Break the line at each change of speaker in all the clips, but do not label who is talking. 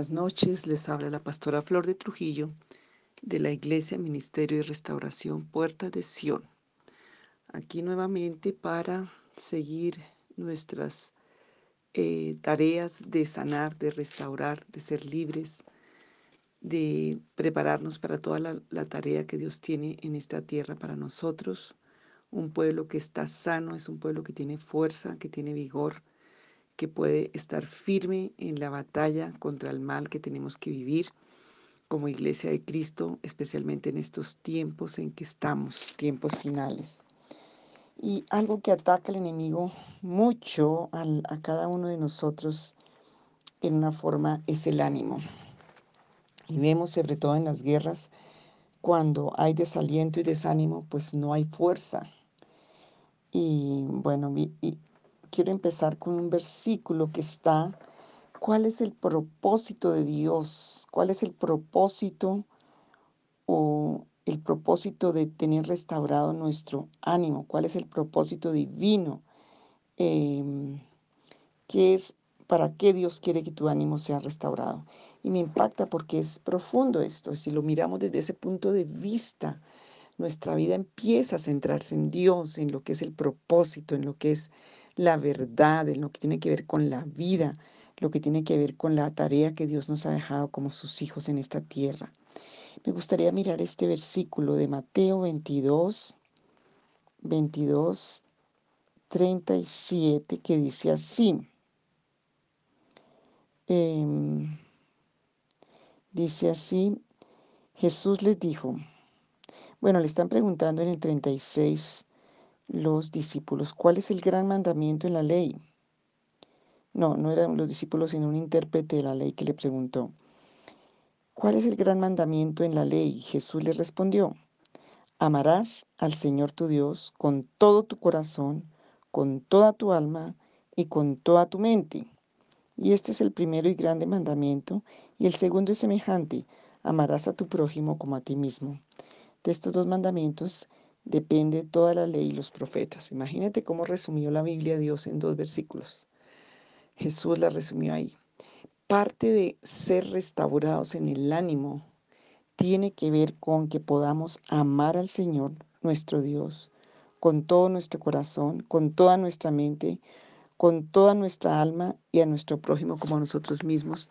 Buenas noches, les habla la pastora Flor de Trujillo de la Iglesia Ministerio y Restauración Puerta de Sion. Aquí nuevamente para seguir nuestras eh, tareas de sanar, de restaurar, de ser libres, de prepararnos para toda la, la tarea que Dios tiene en esta tierra para nosotros. Un pueblo que está sano es un pueblo que tiene fuerza, que tiene vigor, que puede estar firme en la batalla contra el mal que tenemos que vivir como iglesia de Cristo, especialmente en estos tiempos en que estamos, tiempos finales. Y algo que ataca el enemigo mucho al, a cada uno de nosotros en una forma es el ánimo. Y vemos sobre todo en las guerras, cuando hay desaliento y desánimo, pues no hay fuerza. Y bueno, y quiero empezar con un versículo que está, ¿cuál es el propósito de Dios? ¿Cuál es el propósito o el propósito de tener restaurado nuestro ánimo? ¿Cuál es el propósito divino? Eh, ¿Qué es, para qué Dios quiere que tu ánimo sea restaurado? Y me impacta porque es profundo esto. Si lo miramos desde ese punto de vista, nuestra vida empieza a centrarse en Dios, en lo que es el propósito, en lo que es la verdad, en lo que tiene que ver con la vida, lo que tiene que ver con la tarea que Dios nos ha dejado como sus hijos en esta tierra. Me gustaría mirar este versículo de Mateo 22, 22, 37, que dice así. Eh, dice así, Jesús les dijo, bueno, le están preguntando en el 36 los discípulos, ¿cuál es el gran mandamiento en la ley? No, no eran los discípulos, sino un intérprete de la ley que le preguntó, ¿cuál es el gran mandamiento en la ley? Jesús le respondió, amarás al Señor tu Dios con todo tu corazón, con toda tu alma y con toda tu mente. Y este es el primero y grande mandamiento, y el segundo es semejante, amarás a tu prójimo como a ti mismo. De estos dos mandamientos depende toda la ley y los profetas. Imagínate cómo resumió la Biblia Dios en dos versículos. Jesús la resumió ahí. Parte de ser restaurados en el ánimo tiene que ver con que podamos amar al Señor, nuestro Dios, con todo nuestro corazón, con toda nuestra mente, con toda nuestra alma y a nuestro prójimo como a nosotros mismos,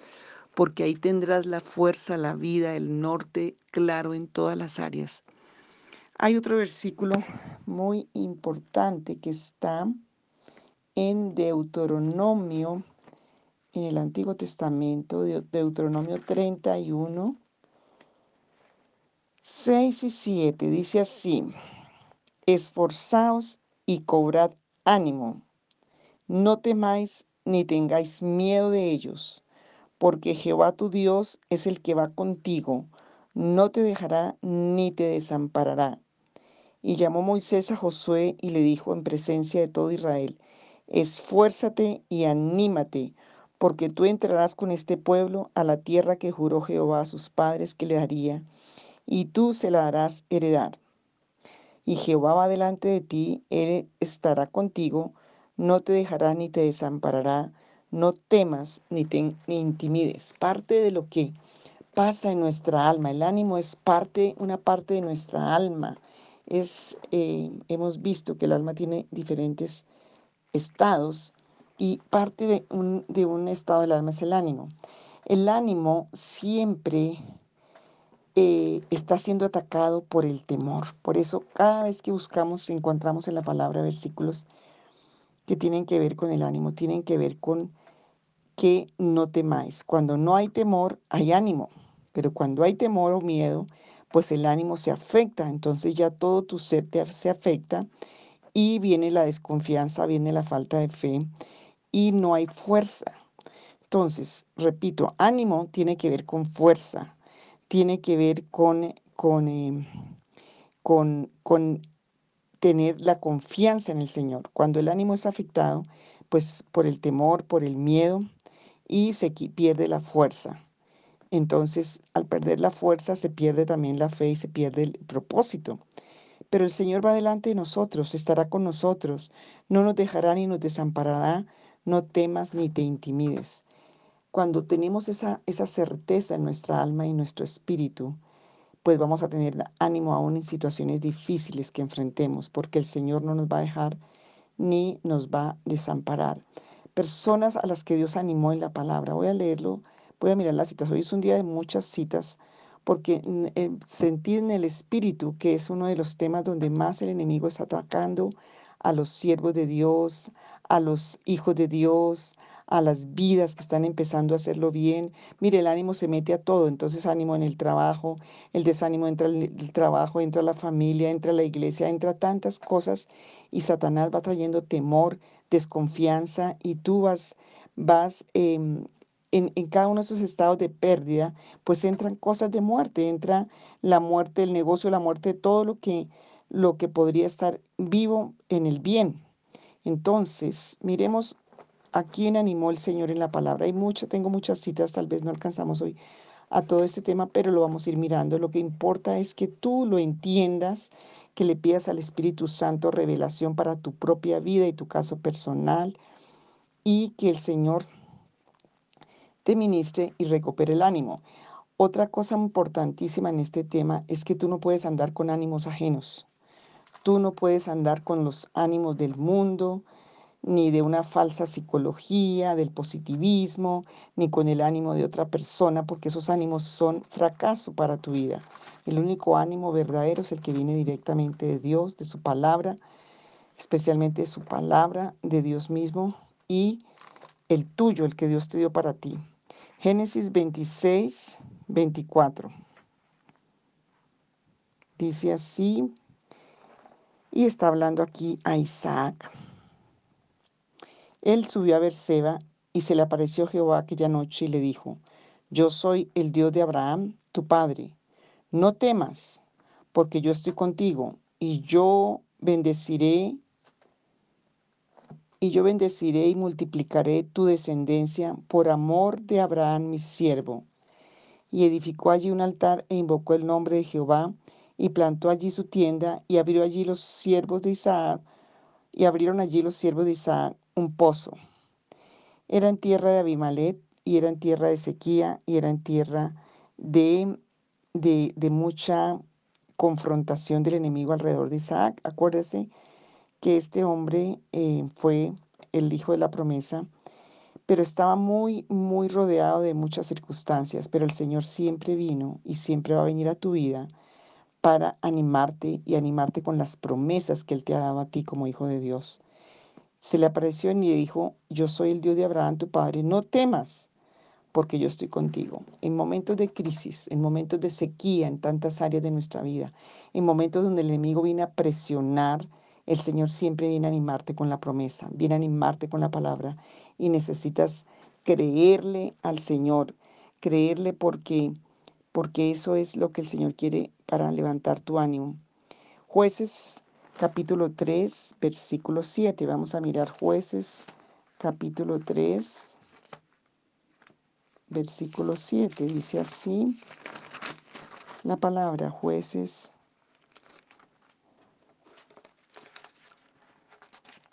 porque ahí tendrás la fuerza, la vida, el norte claro en todas las áreas. Hay otro versículo muy importante que está en Deuteronomio, en el Antiguo Testamento, Deuteronomio 31, 6 y 7, dice así, esforzaos y cobrad ánimo, no temáis ni tengáis miedo de ellos, porque Jehová tu Dios es el que va contigo, no te dejará ni te desamparará. Y llamó Moisés a Josué y le dijo en presencia de todo Israel, esfuérzate y anímate, porque tú entrarás con este pueblo a la tierra que juró Jehová a sus padres que le daría, y tú se la darás heredar. Y Jehová va delante de ti, él estará contigo, no te dejará ni te desamparará, no temas ni te ni intimides. Parte de lo que pasa en nuestra alma, el ánimo es parte, una parte de nuestra alma es, eh, hemos visto que el alma tiene diferentes estados y parte de un, estado del alma es el ánimo. El ánimo siempre eh, está siendo atacado por el temor. Por eso cada vez que buscamos, encontramos en la palabra versículos que tienen que ver con el ánimo, tienen que ver con que no temáis. Cuando no hay temor, hay ánimo. Pero cuando hay temor o miedo, pues el ánimo se afecta, entonces ya todo tu ser te, se afecta y viene la desconfianza, viene la falta de fe y no hay fuerza. Entonces, repito, ánimo tiene que ver con fuerza, tiene que ver con, con, con, con tener la confianza en el Señor. Cuando el ánimo es afectado, pues por el temor, por el miedo, y se pierde la fuerza. Entonces, al perder la fuerza, se pierde también la fe y se pierde el propósito. Pero el Señor va delante de nosotros, estará con nosotros, no nos dejará ni nos desamparará, no temas ni te intimides. cuando tenemos esa, esa certeza en nuestra alma y nuestro espíritu, pues vamos a tener ánimo aún en situaciones difíciles que enfrentemos, porque el Señor no nos va a dejar ni nos va a desamparar. Personas a las que Dios animó en la palabra. Voy a leerlo, voy a mirar las citas. Hoy es un día de muchas citas, porque eh, sentí en el espíritu que es uno de los temas donde más el enemigo está atacando a los siervos de Dios, a los hijos de Dios, a las vidas que están empezando a hacerlo bien. Mire, el ánimo se mete a todo, entonces ánimo en el trabajo, el desánimo entra el trabajo, entra la familia, entra la iglesia, entra tantas cosas y Satanás va trayendo temor, desconfianza y tú vas, vas em, en, en, cada uno de esos estados de pérdida, pues entran cosas de muerte, entra la muerte del negocio, la muerte todo lo que, lo que podría estar vivo en el bien. Entonces, miremos a quién animó el Señor en la palabra. Hay muchas, tengo muchas citas, tal vez no alcanzamos hoy a todo este tema, pero lo vamos a ir mirando. Lo que importa es que tú lo entiendas, que le pidas al Espíritu Santo revelación para tu propia vida y tu caso personal y que el Señor te ministre y recupere el ánimo. Otra cosa importantísima en este tema es que tú no puedes andar con ánimos ajenos. Tú no puedes andar con los ánimos del mundo, ni de una falsa psicología, del positivismo, ni con el ánimo de otra persona, porque esos ánimos son fracaso para tu vida. El único ánimo verdadero es el que viene directamente de Dios, de su palabra, especialmente de su palabra, de Dios mismo y el tuyo, el que Dios te dio para ti. Génesis 26, 24. Dice así, y está hablando aquí a Isaac. Él subió a Berseba y se le apareció Jehová aquella noche y le dijo, Yo soy el Dios de Abraham, tu padre. No temas, porque yo estoy contigo y yo bendeciré y yo bendeciré y multiplicaré tu descendencia por amor de Abraham mi siervo. Y edificó allí un altar e invocó el nombre de Jehová y plantó allí su tienda y abrió allí los siervos de Isaac y abrieron allí los siervos de Isaac un pozo. Era en tierra de Abimalet y era en tierra de sequía y era en tierra de, de, mucha confrontación del enemigo alrededor de Isaac. Acuérdese que este hombre eh, fue el hijo de la promesa, pero estaba muy, muy rodeado de muchas circunstancias, pero el Señor siempre vino y siempre va a venir a tu vida para animarte y animarte con las promesas que Él te ha dado a ti como hijo de Dios se le apareció y le dijo, yo soy el Dios de Abraham, tu padre, no temas, porque yo estoy contigo. En momentos de crisis, en momentos de sequía en tantas áreas de nuestra vida, en momentos donde el enemigo viene a presionar, el Señor siempre viene a animarte con la promesa, viene a animarte con la palabra y necesitas creerle al Señor, creerle porque porque eso es lo que el Señor quiere para levantar tu ánimo. Jueces capítulo 3, versículo 7. Vamos a mirar jueces, capítulo 3, versículo 7. Dice así la palabra jueces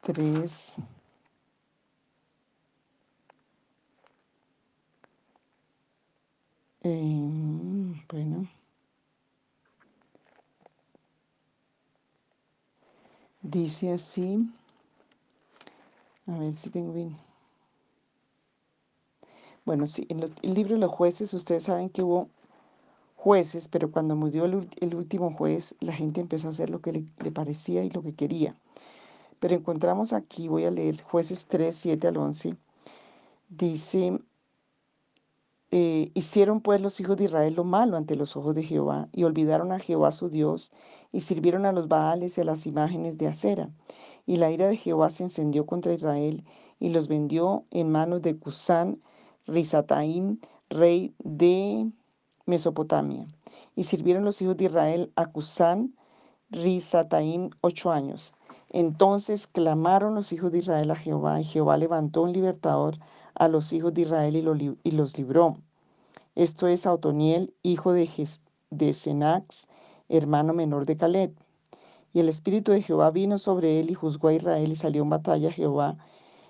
3. Eh, bueno. Dice así, a ver si tengo bien. Bueno, sí, en el libro de los jueces, ustedes saben que hubo jueces, pero cuando murió el, último juez, la gente empezó a hacer lo que le, parecía y lo que quería. Pero encontramos aquí, voy a leer jueces 3, 7 al 11, dice, eh, hicieron pues los hijos de Israel lo malo ante los ojos de Jehová y olvidaron a Jehová su Dios y sirvieron a los Baales y a las imágenes de acera. Y la ira de Jehová se encendió contra Israel y los vendió en manos de Cusán, Risataim, rey de Mesopotamia. Y sirvieron los hijos de Israel a Cusán, Risataim, ocho años. Entonces clamaron los hijos de Israel a Jehová y Jehová levantó un libertador a los hijos de Israel y, los libró. Esto es Otoniel, hijo de, Senax, hermano menor de Caleb. Y el espíritu de Jehová vino sobre él y juzgó a Israel y salió en batalla. Jehová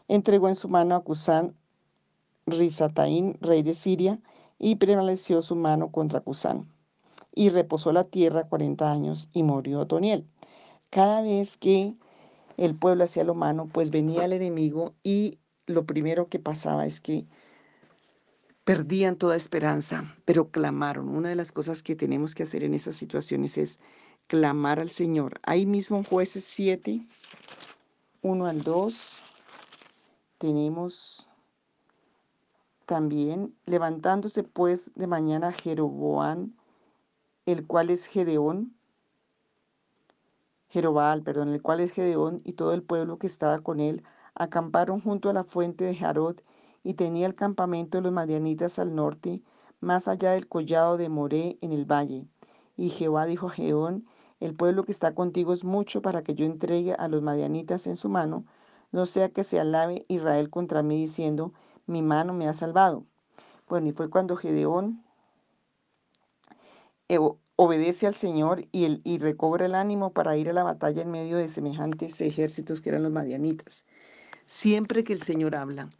entregó en su mano a Cusán Risataín, rey de Siria, y prevaleció su mano contra Cusán. Y reposó la tierra cuarenta años y murió Otoniel. Cada vez que el pueblo hacía lo malo, pues venía el enemigo y lo primero que pasaba es que perdían toda esperanza, pero clamaron. Una de las cosas que tenemos que hacer en esas situaciones es clamar al Señor. Ahí mismo en jueces 7, 1 al 2, tenemos también, levantándose pues de mañana Jeroboán, el cual es Gedeón, Jerobal, perdón, el cual es Gedeón, y todo el pueblo que estaba con él, acamparon junto a la fuente de Jarod, y tenía el campamento de los madianitas al norte, más allá del collado de Moré en el valle. Y Jehová dijo a Gedeón, el pueblo que está contigo es mucho para que yo entregue a los madianitas en su mano, no sea que se alabe Israel contra mí diciendo, mi mano me ha salvado. Bueno, y fue cuando Gedeón obedece al Señor y, el, y recobra el ánimo para ir a la batalla en medio de semejantes ejércitos que eran los madianitas. Siempre que el Señor habla,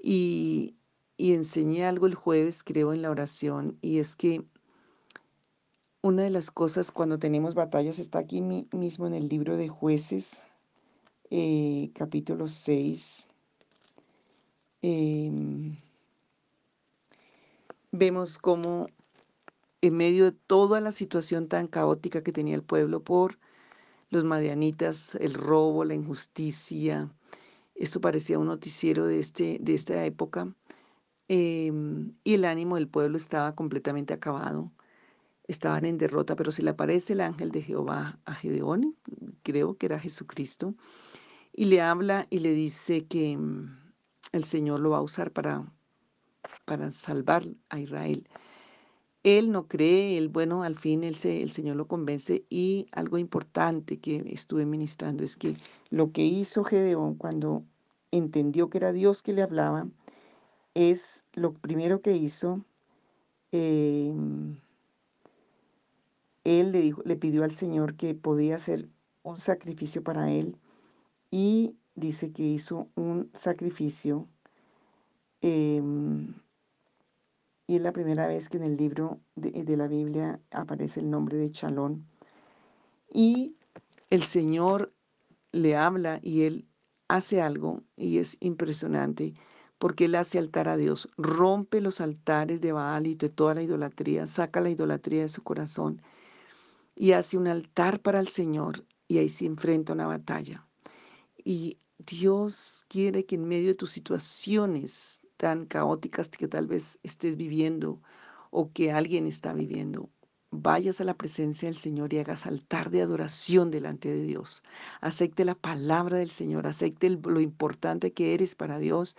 y, y enseñé algo el jueves, creo, en la oración, y es que una de las cosas cuando tenemos batallas está aquí mismo en el libro de jueces, eh, capítulo 6. Em, vemos cómo en medio de toda la situación tan caótica que tenía el pueblo por los madianitas, el robo, la injusticia, eso parecía un noticiero de, este, de esta época, em, y el ánimo del pueblo estaba completamente acabado estaban en derrota, pero se le aparece el ángel de Jehová a Gedeón, creo que era Jesucristo, y le habla y le dice que mm, el Señor lo va a usar para, para salvar a Israel. Él no cree, él, bueno, al fin él se, el Señor lo convence y algo importante que estuve ministrando es que lo que hizo Gedeón cuando entendió que era Dios que le hablaba, es lo primero que hizo, eh, él le, dijo, le pidió al Señor que podía hacer un sacrificio para él y dice que hizo un sacrificio. Em, y es la primera vez que en el libro de, la Biblia aparece el nombre de Chalón. Y el Señor le habla y él hace algo y es impresionante porque él hace altar a Dios, rompe los altares de Baal y de toda la idolatría, saca la idolatría de su corazón y hace un altar para el Señor y ahí se enfrenta una batalla. Y Dios quiere que en medio de tus situaciones tan caóticas que tal vez estés viviendo o que alguien está viviendo, vayas a la presencia del Señor y hagas altar de adoración delante de Dios. Acepte la palabra del Señor, acepte lo importante que eres para Dios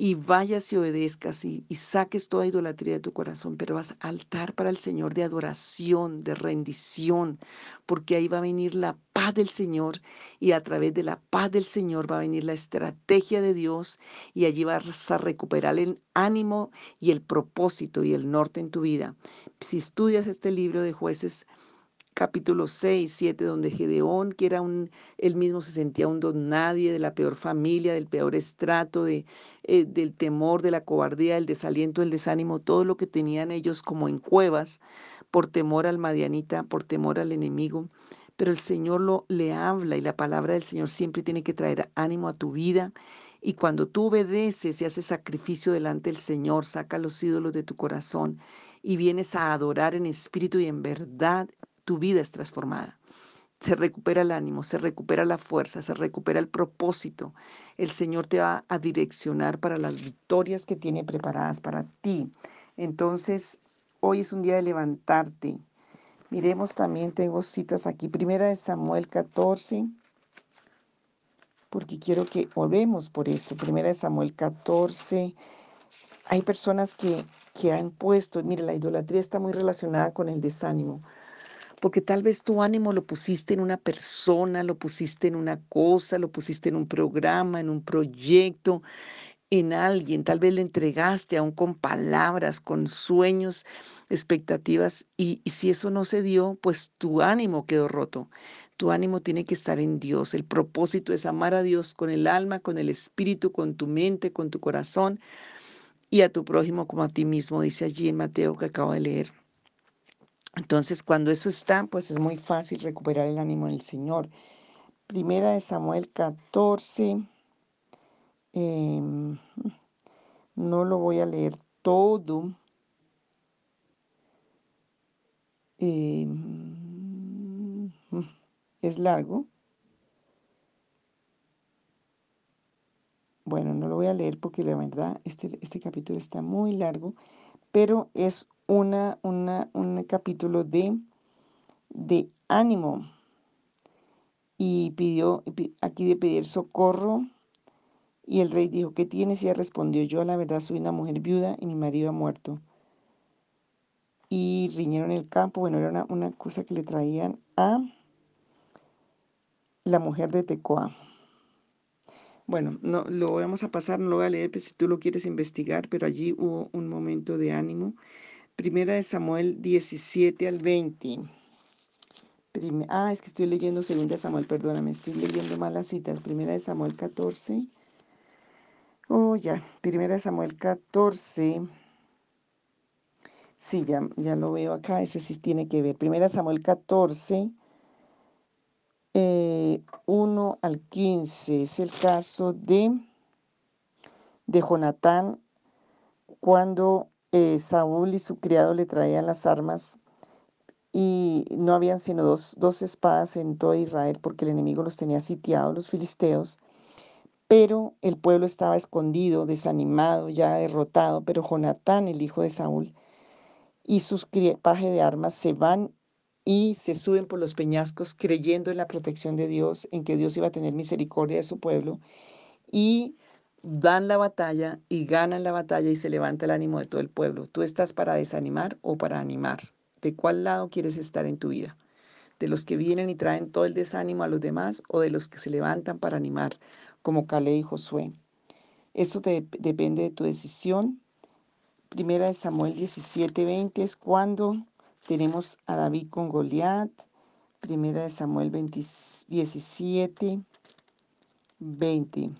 y vayas y obedezcas y, saques toda idolatría de tu corazón, pero vas a altar para el Señor de adoración, de rendición, porque ahí va a venir la paz del Señor y a través de la paz del Señor va a venir la estrategia de Dios y allí vas a recuperar el ánimo y el propósito y el norte en tu vida. Si estudias este libro de jueces, capítulo 6, 7, donde Gedeón, que era un, él mismo se sentía un don nadie, de la peor familia, del peor estrato, de, eh, del temor, de la cobardía, del desaliento, del desánimo, todo lo que tenían ellos como en cuevas, por temor al madianita, por temor al enemigo. Pero el Señor lo, le habla y la palabra del Señor siempre tiene que traer ánimo a tu vida. Y cuando tú obedeces y haces sacrificio delante del Señor, saca los ídolos de tu corazón y vienes a adorar en espíritu y en verdad, tu vida es transformada. Se recupera el ánimo, se recupera la fuerza, se recupera el propósito. El Señor te va a direccionar para las victorias que tiene preparadas para ti. Entonces, hoy es un día de levantarte. Miremos también, tengo citas aquí. Primera de Samuel 14, porque quiero que volvemos por eso. Primera de Samuel 14. Hay personas que, que han puesto, mire, la idolatría está muy relacionada con el desánimo porque tal vez tu ánimo lo pusiste en una persona, lo pusiste en una cosa, lo pusiste en un programa, en un proyecto, en alguien, tal vez le entregaste aún con palabras, con sueños, expectativas, y, si eso no se dio, pues tu ánimo quedó roto. Tu ánimo tiene que estar en Dios. El propósito es amar a Dios con el alma, con el espíritu, con tu mente, con tu corazón y a tu prójimo como a ti mismo, dice allí en Mateo que acabo de leer. Entonces, cuando eso está, pues es muy fácil recuperar el ánimo en el Señor. Primera de Samuel 14. Em, no lo voy a leer todo. Em, es largo. Bueno, no lo voy a leer porque la verdad este, este capítulo está muy largo, pero es una, una, un capítulo de, de ánimo. Y pidió, aquí de pedir socorro. Y el rey dijo, ¿qué tienes? Y ella respondió, yo la verdad soy una mujer viuda y mi marido ha muerto. Y riñeron el campo, bueno, era una, una cosa que le traían a la mujer de Tecoa. Bueno, no lo vamos a pasar, no lo voy a leer, pues, si tú lo quieres investigar, pero allí hubo un momento de ánimo. Primera de Samuel 17 al 20. ah, es que estoy leyendo Segunda de Samuel, perdóname, estoy leyendo malas citas. Primera de Samuel 14. Oh, ya, Primera de Samuel 14. Sí, ya, ya lo veo acá, ese sí tiene que ver. Primera Samuel 14 1 eh, al 15 es el caso de, de Jonatán cuando eh, Saúl y su criado le traían las armas y no habían sino dos, dos espadas en todo Israel porque el enemigo los tenía sitiados, los filisteos, pero el pueblo estaba escondido, desanimado, ya derrotado, pero Jonatán, el hijo de Saúl, y sus equipaje de armas se van y se suben por los peñascos creyendo en la protección de Dios, en que Dios iba a tener misericordia de su pueblo y dan la batalla y ganan la batalla y se levanta el ánimo de todo el pueblo. ¿Tú estás para desanimar o para animar? ¿De cuál lado quieres estar en tu vida? ¿De los que vienen y traen todo el desánimo a los demás o de los que se levantan para animar, como Calé y Josué? Eso depende de tu decisión. Primera de Samuel 17:20 es cuando tenemos a David con Goliat, primera de Samuel 17, 20.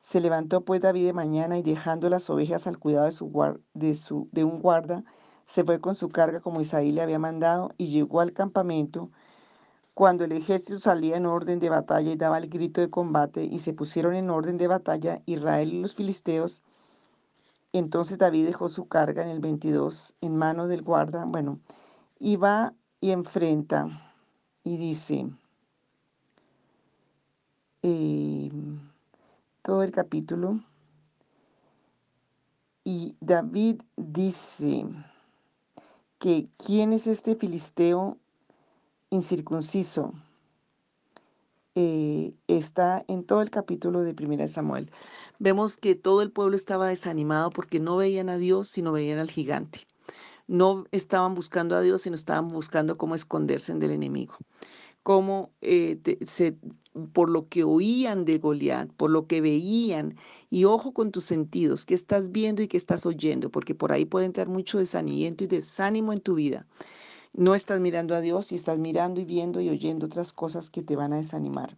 Se levantó pues David de mañana y dejando las ovejas al cuidado de, su, de, su, de un guarda, se fue con su carga como Isaí le había mandado y llegó al campamento. Cuando el ejército salía en orden de batalla y daba el grito de combate y se pusieron en orden de batalla Israel y los filisteos, entonces David dejó su carga en el 22 en mano del guarda. Bueno, y va y enfrenta y dice, em, todo el capítulo, y David dice que quién es este filisteo incircunciso. Eh, está en todo el capítulo de Primera Samuel. Vemos que todo el pueblo estaba desanimado porque no veían a Dios, sino veían al gigante no estaban buscando a Dios, sino estaban buscando cómo esconderse del enemigo. Cómo eh, por lo que oían de Goliat, por lo que veían, y ojo con tus sentidos, qué estás viendo y qué estás oyendo, porque por ahí puede entrar mucho desanimiento y desánimo en tu vida. No estás mirando a Dios y estás mirando y viendo y oyendo otras cosas que te van a desanimar.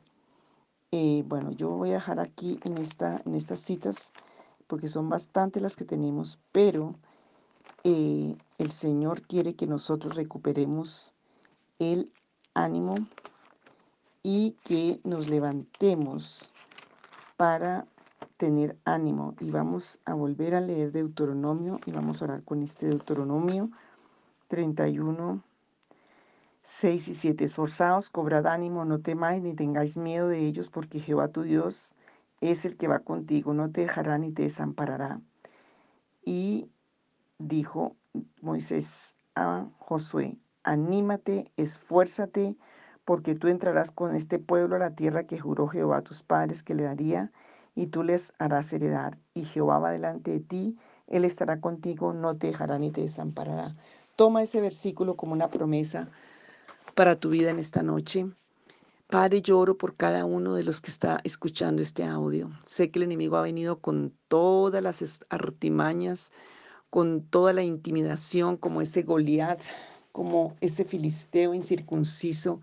Eh, bueno, yo voy a dejar aquí en, esta, en estas citas porque son bastantes las que tenemos, pero eh, el Señor quiere que nosotros recuperemos el ánimo y que nos levantemos para tener ánimo. Y vamos a volver a leer Deuteronomio y vamos a orar con este Deuteronomio 31, 6 y 7. Esforzaos, cobrad ánimo, no temáis ni tengáis miedo de ellos, porque Jehová tu Dios es el que va contigo, no te dejará ni te desamparará. Y dijo Moisés a Josué, anímate, esfuérzate, porque tú entrarás con este pueblo a la tierra que juró Jehová a tus padres que le daría, y tú les harás heredar. Y Jehová va delante de ti, Él estará contigo, no te dejará ni te desamparará. Toma ese versículo como una promesa para tu vida en esta noche. Padre, yo oro por cada uno de los que está escuchando este audio. Sé que el enemigo ha venido con todas las artimañas, con toda la intimidación, como ese Goliat, como ese filisteo incircunciso,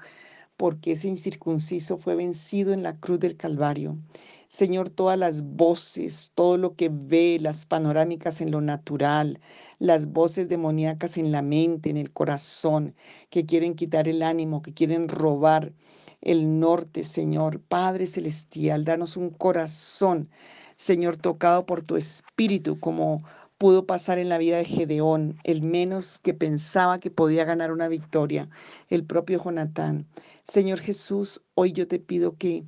porque ese incircunciso fue vencido en la cruz del Calvario. Señor, todas las voces, todo lo que ve, las panorámicas en lo natural, las voces demoníacas en la mente, en el corazón, que quieren quitar el ánimo, que quieren robar el norte, Señor. Padre Celestial, danos un corazón, Señor, tocado por tu espíritu, como pudo pasar en la vida de Gedeón, el menos que pensaba que podía ganar una victoria, el propio Jonatán. Señor Jesús, hoy yo te pido que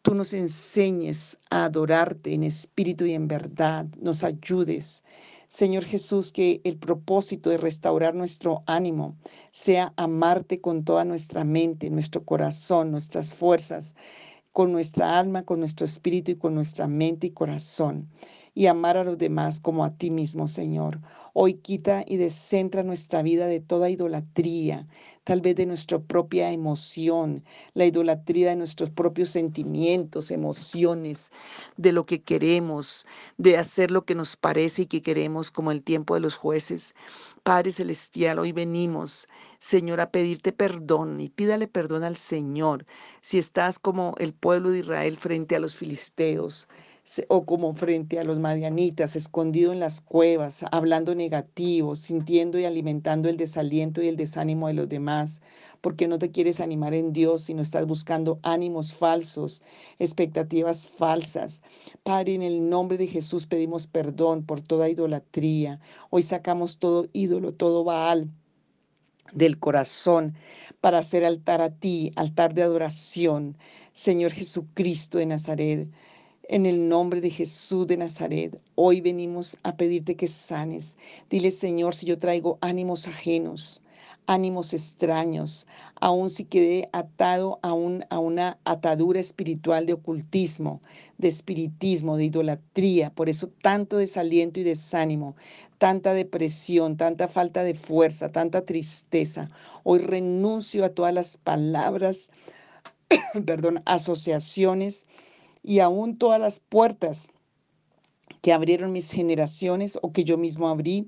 tú nos enseñes a adorarte en espíritu y en verdad, nos ayudes. Señor Jesús, que el propósito de restaurar nuestro ánimo sea amarte con toda nuestra mente, nuestro corazón, nuestras fuerzas, con nuestra alma, con nuestro espíritu y con nuestra mente y corazón y amar a los demás como a ti mismo, Señor. Hoy quita y descentra nuestra vida de toda idolatría, tal vez de nuestra propia emoción, la idolatría de nuestros propios sentimientos, emociones, de lo que queremos, de hacer lo que nos parece y que queremos, como el tiempo de los jueces. Padre Celestial, hoy venimos, Señor, a pedirte perdón y pídale perdón al Señor si estás como el pueblo de Israel frente a los filisteos o como frente a los madianitas, escondido en las cuevas, hablando negativo, sintiendo y alimentando el desaliento y el desánimo de los demás, porque no te quieres animar en Dios, sino estás buscando ánimos falsos, expectativas falsas. Padre, en el nombre de Jesús pedimos perdón por toda idolatría. Hoy sacamos todo ídolo, todo Baal del corazón para hacer altar a ti, altar de adoración, Señor Jesucristo de Nazaret. En el nombre de Jesús de Nazaret, hoy venimos a pedirte que sanes. Dile, Señor, si yo traigo ánimos ajenos, ánimos extraños, aun si quedé atado a, a una atadura espiritual de ocultismo, de espiritismo, de idolatría, por eso tanto desaliento y desánimo, tanta depresión, tanta falta de fuerza, tanta tristeza. Hoy renuncio a todas las palabras, perdón, asociaciones y aún todas las puertas que abrieron mis generaciones o que yo mismo abrí,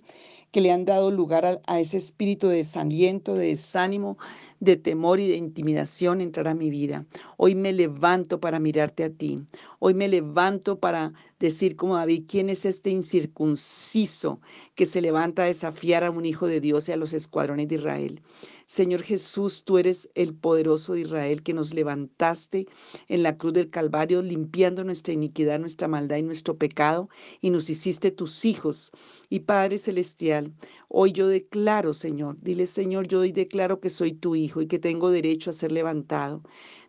que le han dado lugar a, ese espíritu de desaliento, de desánimo, de temor y de intimidación entrar a mi vida. Hoy me levanto para mirarte a ti. Hoy me levanto para decir como David, ¿quién es este incircunciso que se levanta a desafiar a un hijo de Dios y a los escuadrones de Israel? Señor Jesús, tú eres el poderoso de Israel que nos levantaste en la cruz del Calvario, limpiando nuestra iniquidad, nuestra maldad y nuestro pecado, y nos hiciste tus hijos. Y Padre Celestial, hoy yo declaro, Señor, dile Señor, yo hoy declaro que soy tu hijo y que tengo derecho a ser levantado.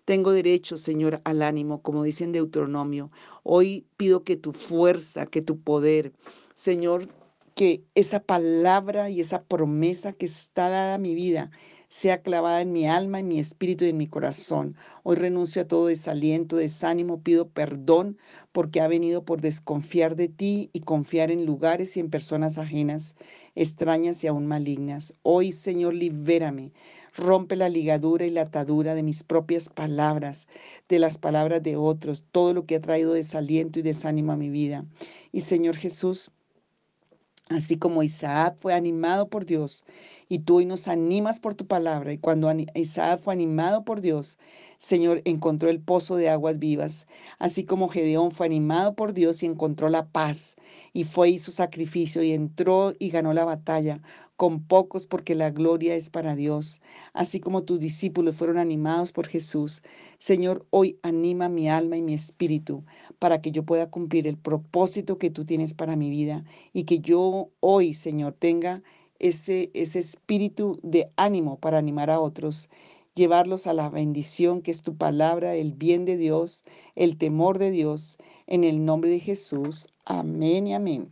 Tengo derecho, Señor, al ánimo, como dice en Deuteronomio. Hoy pido que tu fuerza, que tu poder, Señor, que esa palabra y esa promesa que está dada a mi vida sea clavada en mi alma, en mi espíritu y en mi corazón. Hoy renuncio a todo desaliento, desánimo, pido perdón porque ha venido por desconfiar de ti y confiar en lugares y en personas ajenas, extrañas y aún malignas. Hoy, Señor, libérame. Rompe la ligadura y la atadura de mis propias palabras, de las palabras de otros, todo lo que ha traído desaliento y desánimo a mi vida. Y Señor Jesús, Así como Isaac fue animado por Dios y tú hoy nos animas por tu palabra. Y cuando Isaac fue animado por Dios, Señor, encontró el pozo de aguas vivas. Así como Gedeón fue animado por Dios y encontró la paz y fue y su sacrificio y entró y ganó la batalla con pocos porque la gloria es para Dios. Así como tus discípulos fueron animados por Jesús, Señor, hoy anima mi alma y mi espíritu para que yo pueda cumplir el propósito que tú tienes para mi vida y que yo hoy, Señor, tenga ese, ese espíritu de ánimo para animar a otros, llevarlos a la bendición que es tu palabra, el bien de Dios, el temor de Dios, en el nombre de Jesús. Amén y amén.